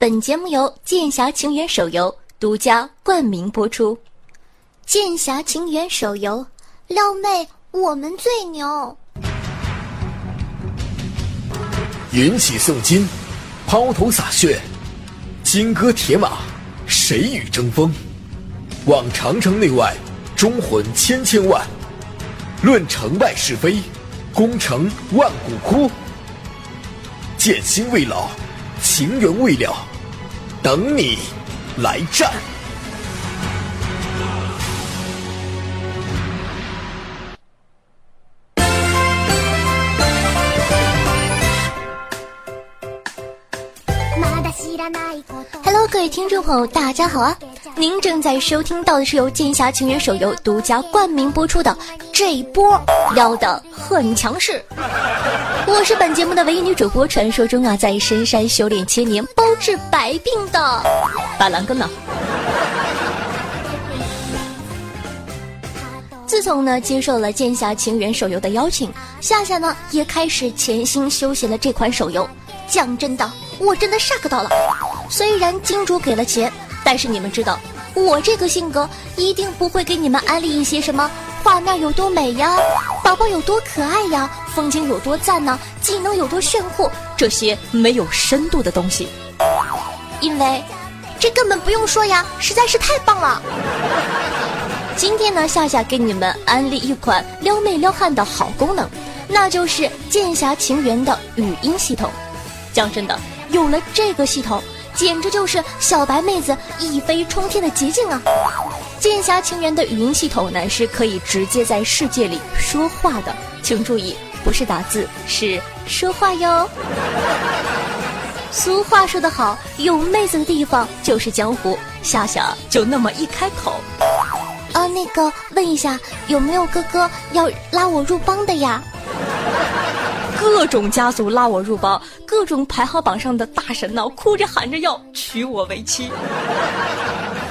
本节目由《剑侠情缘》手游独家冠名播出，《剑侠情缘》手游，撩妹我们最牛。云起送金，抛头洒血，金戈铁马，谁与争锋？望长城内外，忠魂千千万。论成败是非，功成万骨枯。剑心未老，情缘未了。等你来战。Hello，各位听众朋友，大家好啊！您正在收听到的是由《剑侠情缘》手游独家冠名播出的这一波撩的很强势。我是本节目的唯一女主播，传说中啊，在深山修炼千年，包治百病的板蓝根呢。自从呢接受了《剑侠情缘》手游的邀请，夏夏呢也开始潜心修习了这款手游。讲真的。我真的 shock 到了，虽然金主给了钱，但是你们知道，我这个性格一定不会给你们安利一些什么画面有多美呀，宝宝有多可爱呀，风景有多赞呢，技能有多炫酷这些没有深度的东西，因为这根本不用说呀，实在是太棒了。今天呢，夏夏给你们安利一款撩妹撩汉的好功能，那就是《剑侠情缘》的语音系统。讲真的。有了这个系统，简直就是小白妹子一飞冲天的捷径啊！剑侠情缘的语音系统呢，是可以直接在世界里说话的，请注意，不是打字，是说话哟。俗话说得好，有妹子的地方就是江湖。夏夏就那么一开口，啊，那个问一下，有没有哥哥要拉我入帮的呀？各种家族拉我入帮，各种排行榜上的大神呢，哭着喊着要娶我为妻。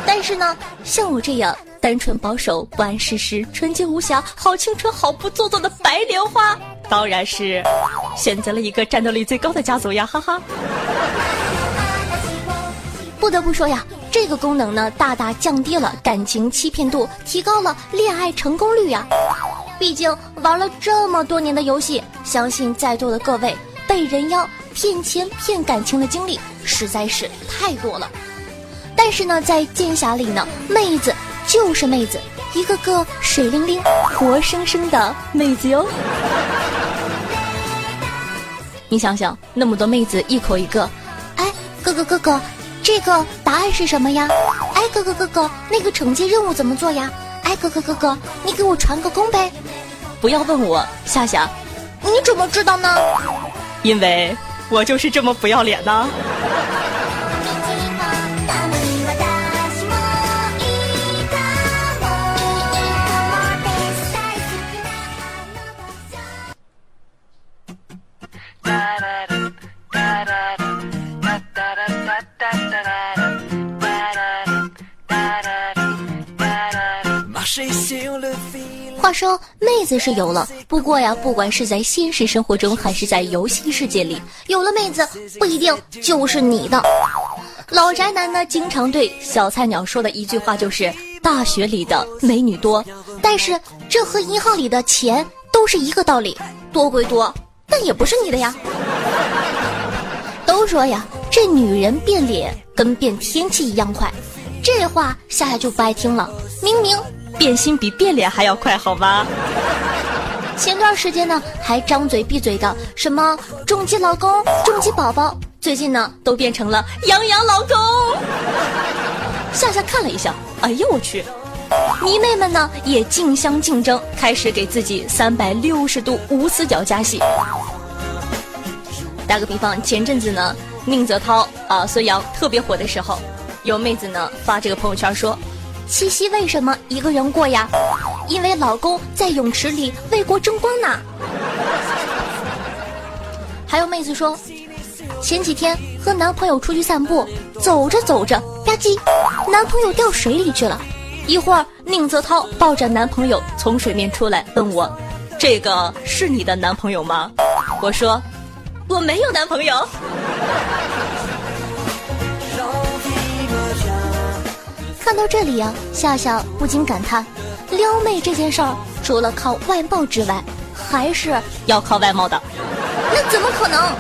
但是呢，像我这样单纯保守、不谙世事、纯洁无瑕、好青春、好不做作的白莲花，当然是选择了一个战斗力最高的家族呀！哈哈。不得不说呀，这个功能呢，大大降低了感情欺骗度，提高了恋爱成功率呀。毕竟玩了这么多年的游戏，相信在座的各位被人妖骗钱骗感情的经历实在是太多了。但是呢，在剑侠里呢，妹子就是妹子，一个个水灵灵、活生生的妹子哟。你想想，那么多妹子一口一个，哎，哥哥哥哥，这个答案是什么呀？哎，哥哥哥哥，那个惩戒任务怎么做呀？哎，哥哥哥哥，你给我传个功呗！不要问我，夏夏，你怎么知道呢？因为我就是这么不要脸呢。话说，妹子是有了，不过呀，不管是在现实生活中还是在游戏世界里，有了妹子不一定就是你的。老宅男呢，经常对小菜鸟说的一句话就是：“大学里的美女多，但是这和银行里的钱都是一个道理，多归多，但也不是你的呀。”都说呀，这女人变脸跟变天气一样快，这话夏夏就不爱听了。明明。变心比变脸还要快，好吧？前段时间呢，还张嘴闭嘴的什么重疾老公、重疾宝宝，最近呢都变成了杨洋老公。夏夏看了一下，哎呦我去！迷妹们呢也竞相竞争，开始给自己三百六十度无死角加戏。打个比方，前阵子呢，宁泽涛啊、孙杨特别火的时候，有妹子呢发这个朋友圈说。七夕为什么一个人过呀？因为老公在泳池里为国争光呢。还有妹子说，前几天和男朋友出去散步，走着走着吧唧，男朋友掉水里去了。一会儿，宁泽涛抱着男朋友从水面出来，问我：“这个是你的男朋友吗？”我说：“我没有男朋友。”到这里啊，夏夏不禁感叹：撩妹这件事儿，除了靠外貌之外，还是要靠外貌的。那怎么可能？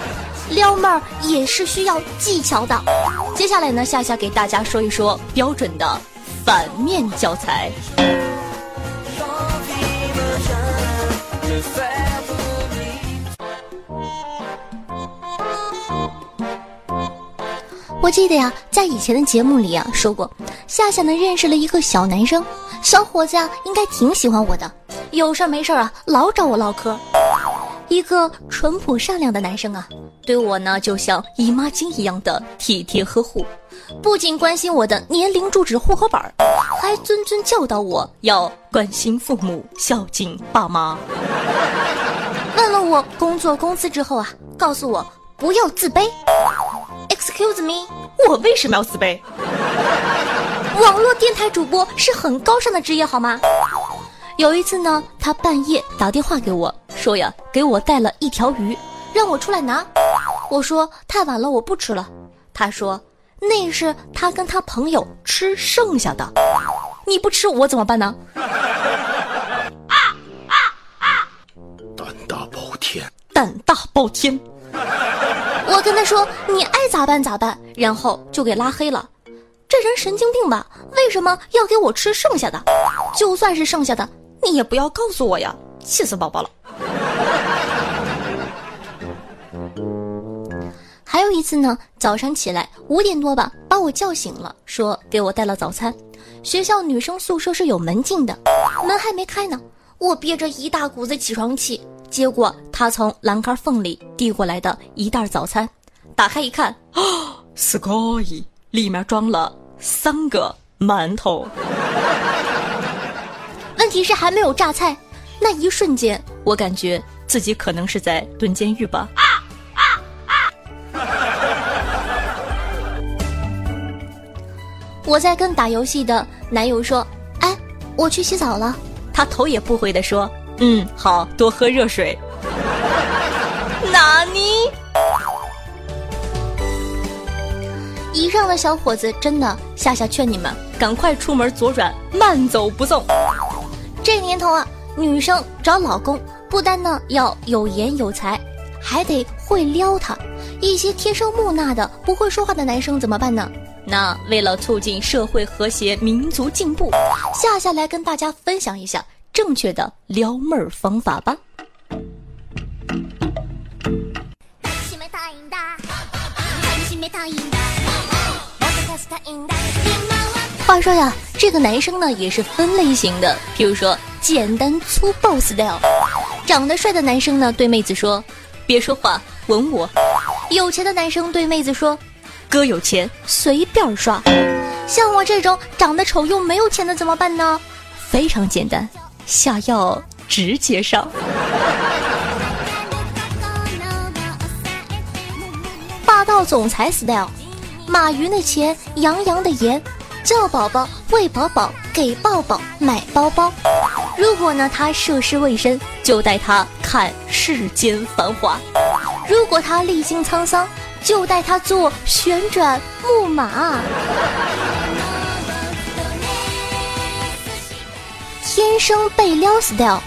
撩妹儿也是需要技巧的。接下来呢，夏夏给大家说一说标准的反面教材。我记得呀，在以前的节目里啊说过，夏夏呢认识了一个小男生，小伙子啊应该挺喜欢我的，有事没事啊老找我唠嗑。一个淳朴善良的男生啊，对我呢就像姨妈巾一样的体贴呵护，不仅关心我的年龄、住址、户口本还谆谆教导我要关心父母、孝敬爸妈。问了我工作工资之后啊，告诉我不要自卑。Excuse me，我为什么要自卑？网络电台主播是很高尚的职业，好吗？有一次呢，他半夜打电话给我说呀，给我带了一条鱼，让我出来拿。我说太晚了，我不吃了。他说那是他跟他朋友吃剩下的，你不吃我怎么办呢？啊啊啊胆大包天，胆大包天。我跟他说你爱咋办咋办，然后就给拉黑了。这人神经病吧？为什么要给我吃剩下的？就算是剩下的。你也不要告诉我呀，气死宝宝了。还有一次呢，早上起来五点多吧，把我叫醒了，说给我带了早餐。学校女生宿舍是有门禁的，门还没开呢，我憋着一大股子起床气，接过他从栏杆缝里递过来的一袋早餐，打开一看，啊，sky，里面装了三个馒头。问题是还没有榨菜，那一瞬间，我感觉自己可能是在蹲监狱吧。啊啊啊我在跟打游戏的男友说：“哎，我去洗澡了。”他头也不回的说：“嗯，好多喝热水。” 哪尼？以上的小伙子真的，夏夏劝你们赶快出门左转，慢走不送。这年头啊，女生找老公不单呢要有颜有才，还得会撩他。一些天生木讷的、不会说话的男生怎么办呢？那为了促进社会和谐、民族进步，夏夏来跟大家分享一下正确的撩妹儿方法吧。话说呀，这个男生呢也是分类型的，比如说简单粗暴 style，长得帅的男生呢对妹子说：“别说话，吻我。”有钱的男生对妹子说：“哥有钱，随便刷。”像我这种长得丑又没有钱的怎么办呢？非常简单，下药直接上。霸道总裁 style，马云的钱，杨洋的颜。叫宝宝，喂饱饱，给抱抱，买包包。如果呢他涉世未深，就带他看世间繁华；如果他历经沧桑，就带他坐旋转木马。天生被撩 style，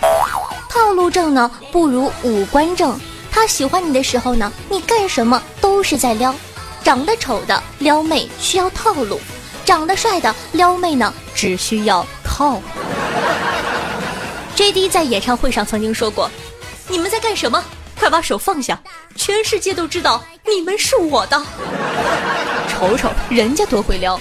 套路正呢不如五官正。他喜欢你的时候呢，你干什么都是在撩。长得丑的撩妹需要套路。长得帅的撩妹呢，只需要套。J D 在演唱会上曾经说过：“你们在干什么？快把手放下！全世界都知道你们是我的。”瞅瞅人家多会撩。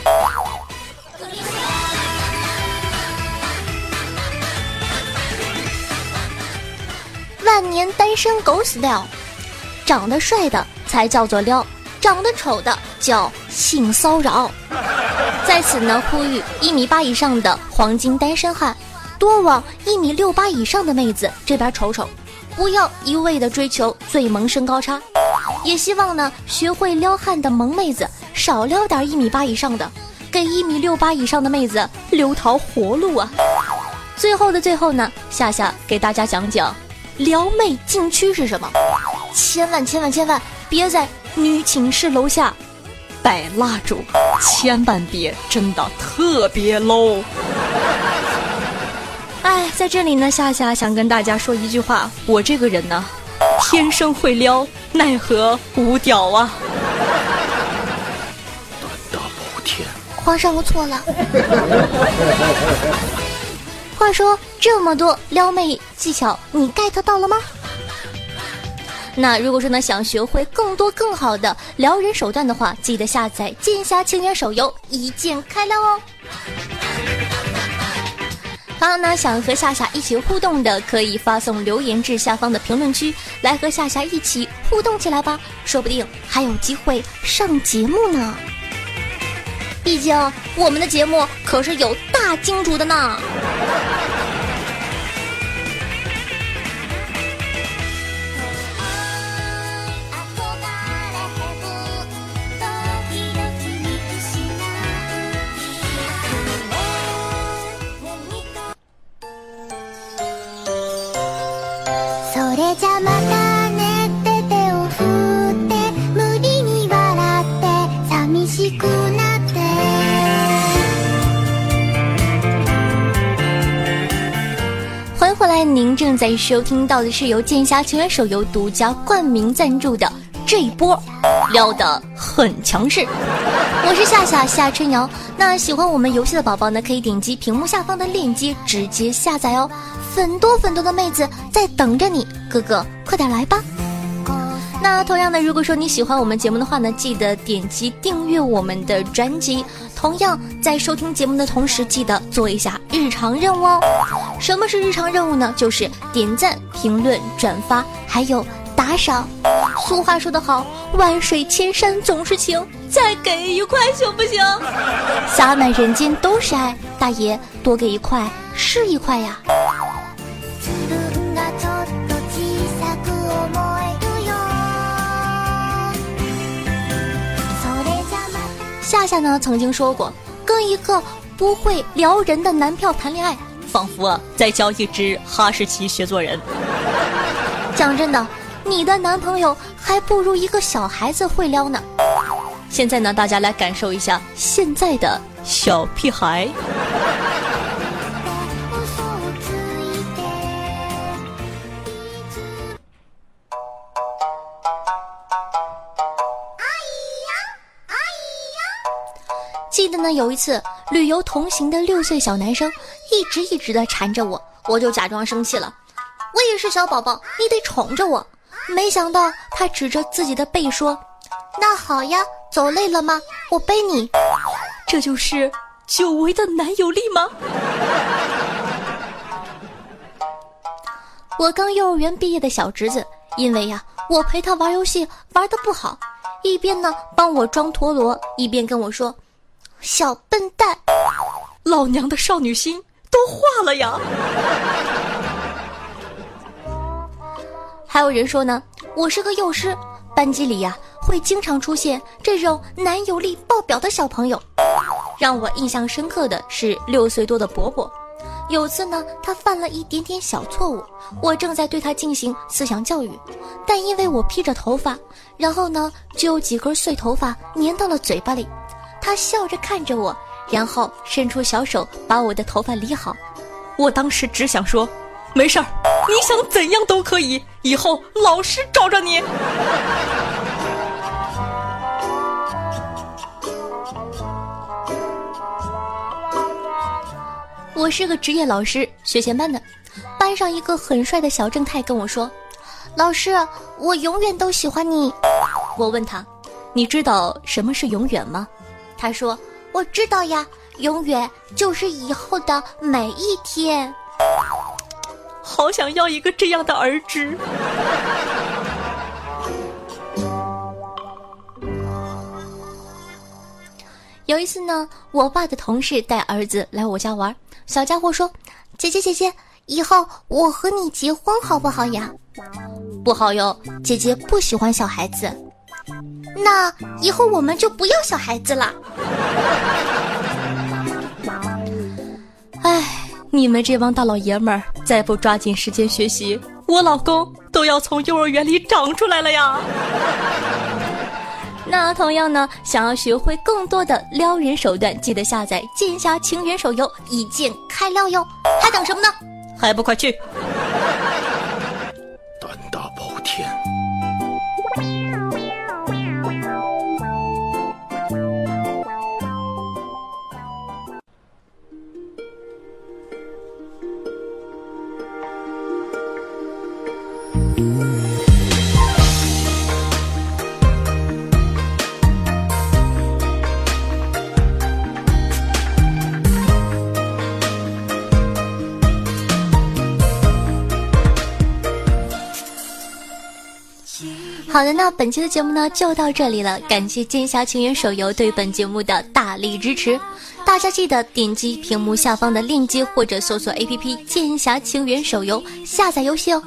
万年单身狗 style，长得帅的才叫做撩。长得丑的叫性骚扰，在此呢呼吁一米八以上的黄金单身汉，多往一米六八以上的妹子这边瞅瞅，不要一味的追求最萌身高差，也希望呢学会撩汉的萌妹子少撩点一米八以上的，给一米六八以上的妹子留条活路啊！最后的最后呢，夏夏给大家讲讲撩妹禁区是什么，千万千万千万别在。女寝室楼下摆蜡烛，千万别，真的特别 low。哎，在这里呢，夏夏想跟大家说一句话：我这个人呢，天生会撩，奈何无屌啊！胆大包天，皇上，我错了。话说这么多撩妹技巧，你 get 到了吗？那如果说呢，想学会更多更好的撩人手段的话，记得下载《剑侠情缘》手游，一键开撩哦。还有呢想和夏夏一起互动的，可以发送留言至下方的评论区，来和夏夏一起互动起来吧，说不定还有机会上节目呢。毕竟我们的节目可是有大金主的呢。后来，您正在收听到的是由剑侠情缘手游独家冠名赞助的这一波，撩的很强势。我是夏夏夏春瑶，那喜欢我们游戏的宝宝呢，可以点击屏幕下方的链接直接下载哦。很多很多的妹子在等着你，哥哥快点来吧。那同样的，如果说你喜欢我们节目的话呢，记得点击订阅我们的专辑。同样，在收听节目的同时，记得做一下日常任务哦。什么是日常任务呢？就是点赞、评论、转发，还有打赏。俗话说得好，万水千山总是情，再给一块行不行？洒满人间都是爱，大爷多给一块是一块呀。夏夏呢曾经说过，跟一个不会撩人的男票谈恋爱，仿佛啊在教一只哈士奇学做人。讲真的，你的男朋友还不如一个小孩子会撩呢。现在呢，大家来感受一下现在的小屁孩。记得呢，有一次旅游同行的六岁小男生一直一直的缠着我，我就假装生气了。我也是小宝宝，你得宠着我。没想到他指着自己的背说：“那好呀，走累了吗？我背你。”这就是久违的男友力吗？我刚幼儿园毕业的小侄子，因为呀，我陪他玩游戏玩的不好，一边呢帮我装陀螺，一边跟我说。小笨蛋，老娘的少女心都化了呀！还有人说呢，我是个幼师，班级里呀会经常出现这种男友力爆表的小朋友。让我印象深刻的是六岁多的伯伯，有次呢他犯了一点点小错误，我正在对他进行思想教育，但因为我披着头发，然后呢就有几根碎头发粘到了嘴巴里。他笑着看着我，然后伸出小手把我的头发理好。我当时只想说：“没事儿，你想怎样都可以，以后老师罩着你。”我是个职业老师，学前班的。班上一个很帅的小正太跟我说：“老师，我永远都喜欢你。”我问他：“你知道什么是永远吗？”他说：“我知道呀，永远就是以后的每一天。”好想要一个这样的儿子。有一次呢，我爸的同事带儿子来我家玩，小家伙说：“姐姐姐姐，以后我和你结婚好不好呀？”“不好哟，姐姐不喜欢小孩子。”那以后我们就不要小孩子了。哎，你们这帮大老爷们儿再不抓紧时间学习，我老公都要从幼儿园里长出来了呀！那同样呢，想要学会更多的撩人手段，记得下载《剑侠情缘》手游，一键开撩哟！还等什么呢？还不快去！好的，那本期的节目呢就到这里了，感谢《剑侠情缘》手游对本节目的大力支持。大家记得点击屏幕下方的链接，或者搜索 APP《剑侠情缘》手游下载游戏哦。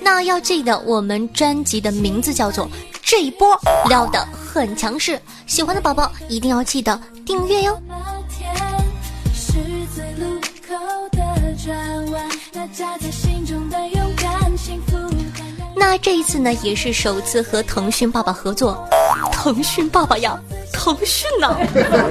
那要记得，我们专辑的名字叫做《这一波撩的很强势》，喜欢的宝宝一定要记得订阅哟。那这一次呢，也是首次和腾讯爸爸合作。腾讯爸爸呀，腾讯呐，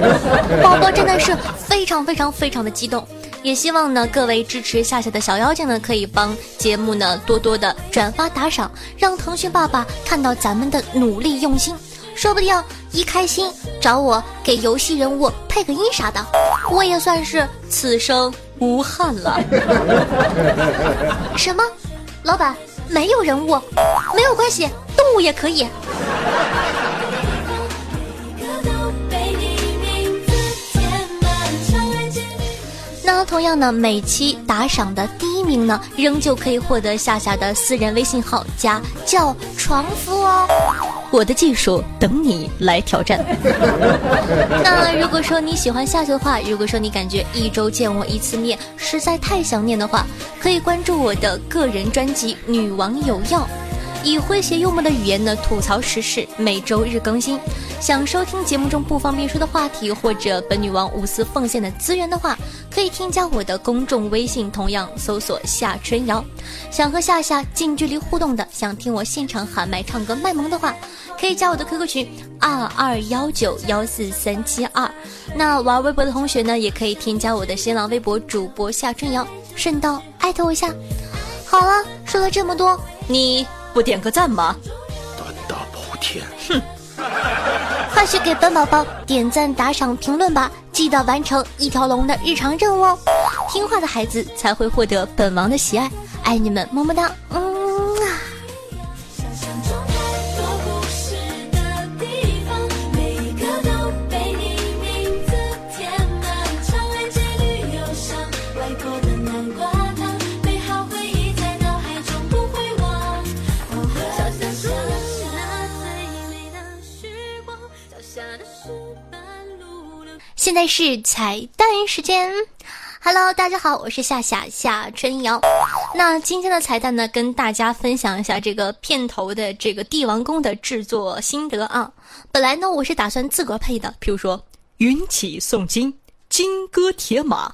宝宝真的是非常非常非常的激动。也希望呢，各位支持夏夏的小妖精呢，可以帮节目呢多多的转发打赏，让腾讯爸爸看到咱们的努力用心，说不定一开心找我给游戏人物配个音啥的，我也算是此生无憾了。什么？老板？没有人物，没有关系，动物也可以。那同样呢，每期打赏的第一名呢，仍旧可以获得夏夏的私人微信号加叫床夫哦。我的技术等你来挑战。那如果说你喜欢夏夏的话，如果说你感觉一周见我一次面实在太想念的话，可以关注我的个人专辑《女王有药》。以诙谐幽默的语言呢吐槽时事，每周日更新。想收听节目中不方便说的话题，或者本女王无私奉献的资源的话，可以添加我的公众微信，同样搜索夏春瑶。想和夏夏近距离互动的，想听我现场喊麦唱歌卖萌的话，可以加我的 QQ 群二二幺九幺四三七二。那玩微博的同学呢，也可以添加我的新浪微博主播夏春瑶，顺道艾特我一下。好了，说了这么多，你。不点个赞吗？胆大包天！哼！快去给本宝宝点赞、打赏、评论吧！记得完成一条龙的日常任务哦。听话的孩子才会获得本王的喜爱，爱你们，么么哒！嗯。现在是彩蛋时间，Hello，大家好，我是夏夏夏春瑶。那今天的彩蛋呢，跟大家分享一下这个片头的这个帝王宫的制作心得啊。本来呢，我是打算自个儿配的，比如说云起诵经、金戈铁马。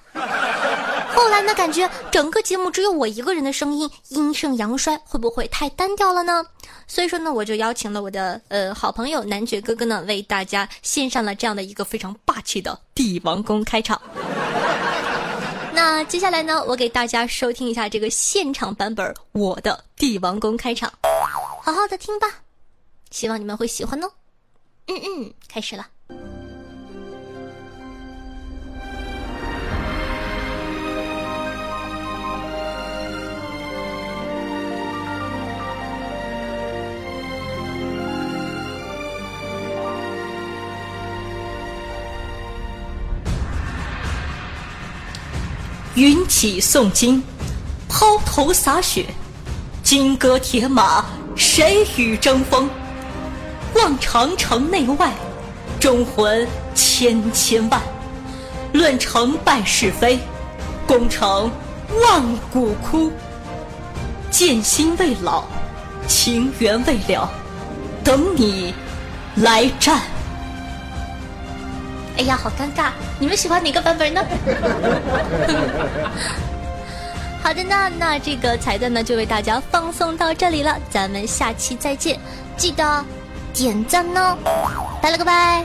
后来呢，感觉整个节目只有我一个人的声音，阴盛阳衰，会不会太单调了呢？所以说呢，我就邀请了我的呃好朋友男爵哥哥呢，为大家献上了这样的一个非常霸气的帝王宫开场。那接下来呢，我给大家收听一下这个现场版本我的帝王宫开场，好好的听吧，希望你们会喜欢哦。嗯嗯，开始了。云起诵经，抛头洒血，金戈铁马，谁与争锋？望长城内外，忠魂千千万。论成败是非，功成万骨枯。剑心未老，情缘未了，等你来战。哎呀，好尴尬！你们喜欢哪个版本呢？好的，那那这个彩蛋呢，就为大家放送到这里了。咱们下期再见，记得点赞哦？拜了个拜。